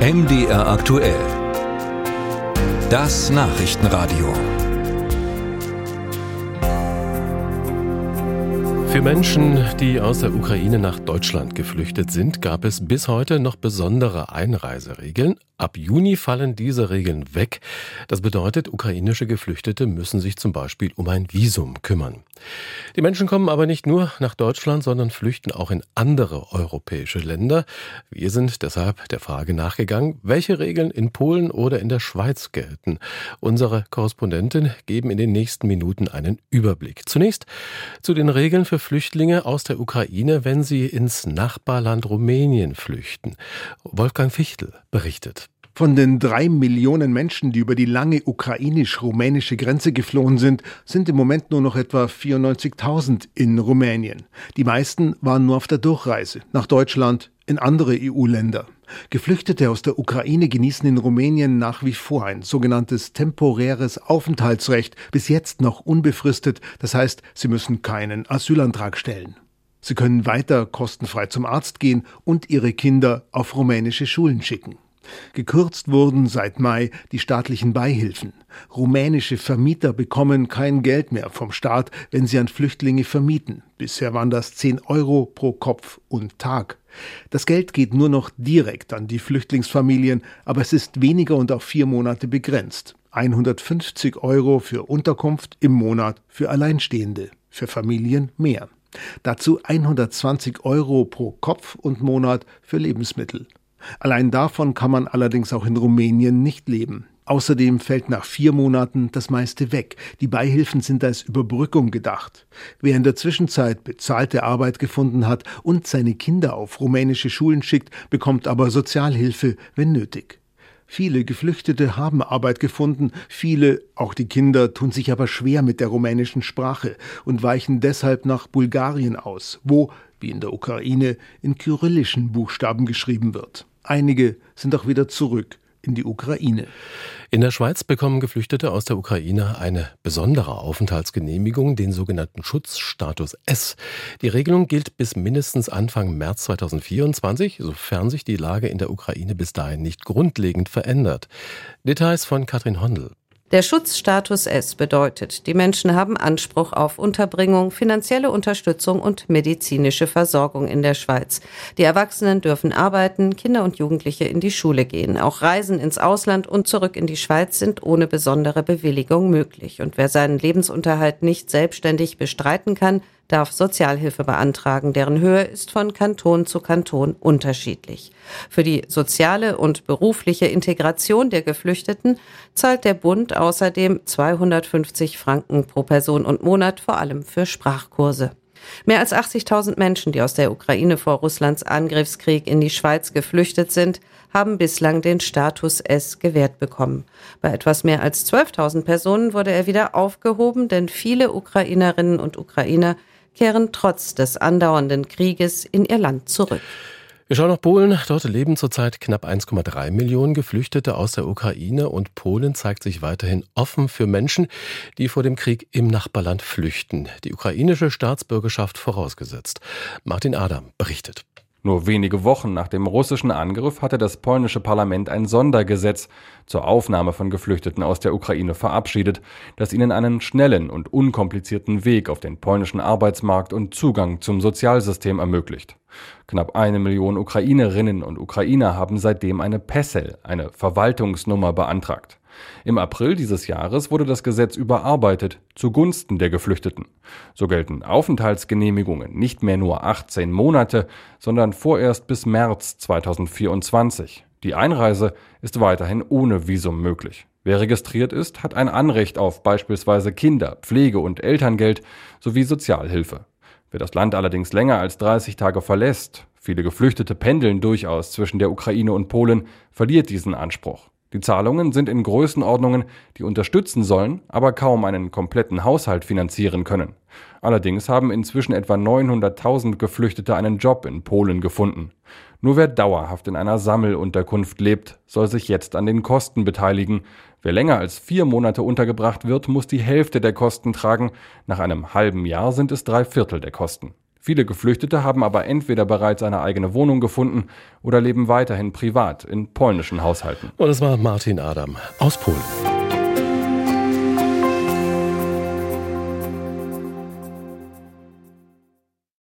MDR aktuell. Das Nachrichtenradio. Für Menschen, die aus der Ukraine nach Deutschland geflüchtet sind, gab es bis heute noch besondere Einreiseregeln. Ab Juni fallen diese Regeln weg. Das bedeutet, ukrainische Geflüchtete müssen sich zum Beispiel um ein Visum kümmern. Die Menschen kommen aber nicht nur nach Deutschland, sondern flüchten auch in andere europäische Länder. Wir sind deshalb der Frage nachgegangen, welche Regeln in Polen oder in der Schweiz gelten. Unsere Korrespondenten geben in den nächsten Minuten einen Überblick. Zunächst zu den Regeln für Flüchtlinge aus der Ukraine, wenn sie ins Nachbarland Rumänien flüchten. Wolfgang Fichtel berichtet. Von den drei Millionen Menschen, die über die lange ukrainisch-rumänische Grenze geflohen sind, sind im Moment nur noch etwa 94.000 in Rumänien. Die meisten waren nur auf der Durchreise nach Deutschland, in andere EU-Länder. Geflüchtete aus der Ukraine genießen in Rumänien nach wie vor ein sogenanntes temporäres Aufenthaltsrecht, bis jetzt noch unbefristet, das heißt, sie müssen keinen Asylantrag stellen. Sie können weiter kostenfrei zum Arzt gehen und ihre Kinder auf rumänische Schulen schicken. Gekürzt wurden seit Mai die staatlichen Beihilfen. Rumänische Vermieter bekommen kein Geld mehr vom Staat, wenn sie an Flüchtlinge vermieten. Bisher waren das 10 Euro pro Kopf und Tag. Das Geld geht nur noch direkt an die Flüchtlingsfamilien, aber es ist weniger und auf vier Monate begrenzt. 150 Euro für Unterkunft im Monat für Alleinstehende, für Familien mehr. Dazu 120 Euro pro Kopf und Monat für Lebensmittel. Allein davon kann man allerdings auch in Rumänien nicht leben. Außerdem fällt nach vier Monaten das meiste weg. Die Beihilfen sind als Überbrückung gedacht. Wer in der Zwischenzeit bezahlte Arbeit gefunden hat und seine Kinder auf rumänische Schulen schickt, bekommt aber Sozialhilfe, wenn nötig. Viele Geflüchtete haben Arbeit gefunden, viele, auch die Kinder, tun sich aber schwer mit der rumänischen Sprache und weichen deshalb nach Bulgarien aus, wo, wie in der Ukraine, in kyrillischen Buchstaben geschrieben wird. Einige sind auch wieder zurück in die Ukraine. In der Schweiz bekommen Geflüchtete aus der Ukraine eine besondere Aufenthaltsgenehmigung, den sogenannten Schutzstatus S. Die Regelung gilt bis mindestens Anfang März 2024, sofern sich die Lage in der Ukraine bis dahin nicht grundlegend verändert. Details von Katrin Hondel. Der Schutzstatus S bedeutet, die Menschen haben Anspruch auf Unterbringung, finanzielle Unterstützung und medizinische Versorgung in der Schweiz. Die Erwachsenen dürfen arbeiten, Kinder und Jugendliche in die Schule gehen. Auch Reisen ins Ausland und zurück in die Schweiz sind ohne besondere Bewilligung möglich. Und wer seinen Lebensunterhalt nicht selbstständig bestreiten kann, darf Sozialhilfe beantragen. Deren Höhe ist von Kanton zu Kanton unterschiedlich. Für die soziale und berufliche Integration der Geflüchteten zahlt der Bund außerdem 250 Franken pro Person und Monat, vor allem für Sprachkurse. Mehr als 80.000 Menschen, die aus der Ukraine vor Russlands Angriffskrieg in die Schweiz geflüchtet sind, haben bislang den Status S gewährt bekommen. Bei etwas mehr als 12.000 Personen wurde er wieder aufgehoben, denn viele Ukrainerinnen und Ukrainer kehren trotz des andauernden Krieges in ihr Land zurück. Wir schauen nach Polen. Dort leben zurzeit knapp 1,3 Millionen Geflüchtete aus der Ukraine und Polen zeigt sich weiterhin offen für Menschen, die vor dem Krieg im Nachbarland flüchten. Die ukrainische Staatsbürgerschaft vorausgesetzt. Martin Adam berichtet. Nur wenige Wochen nach dem russischen Angriff hatte das polnische Parlament ein Sondergesetz zur Aufnahme von Geflüchteten aus der Ukraine verabschiedet, das ihnen einen schnellen und unkomplizierten Weg auf den polnischen Arbeitsmarkt und Zugang zum Sozialsystem ermöglicht. Knapp eine Million Ukrainerinnen und Ukrainer haben seitdem eine PESEL, eine Verwaltungsnummer, beantragt. Im April dieses Jahres wurde das Gesetz überarbeitet zugunsten der Geflüchteten. So gelten Aufenthaltsgenehmigungen nicht mehr nur 18 Monate, sondern vorerst bis März 2024. Die Einreise ist weiterhin ohne Visum möglich. Wer registriert ist, hat ein Anrecht auf beispielsweise Kinder, Pflege und Elterngeld sowie Sozialhilfe. Wer das Land allerdings länger als 30 Tage verlässt, viele Geflüchtete pendeln durchaus zwischen der Ukraine und Polen, verliert diesen Anspruch. Die Zahlungen sind in Größenordnungen, die unterstützen sollen, aber kaum einen kompletten Haushalt finanzieren können. Allerdings haben inzwischen etwa 900.000 Geflüchtete einen Job in Polen gefunden. Nur wer dauerhaft in einer Sammelunterkunft lebt, soll sich jetzt an den Kosten beteiligen. Wer länger als vier Monate untergebracht wird, muss die Hälfte der Kosten tragen. Nach einem halben Jahr sind es drei Viertel der Kosten. Viele Geflüchtete haben aber entweder bereits eine eigene Wohnung gefunden oder leben weiterhin privat in polnischen Haushalten. Und das war Martin Adam aus Polen.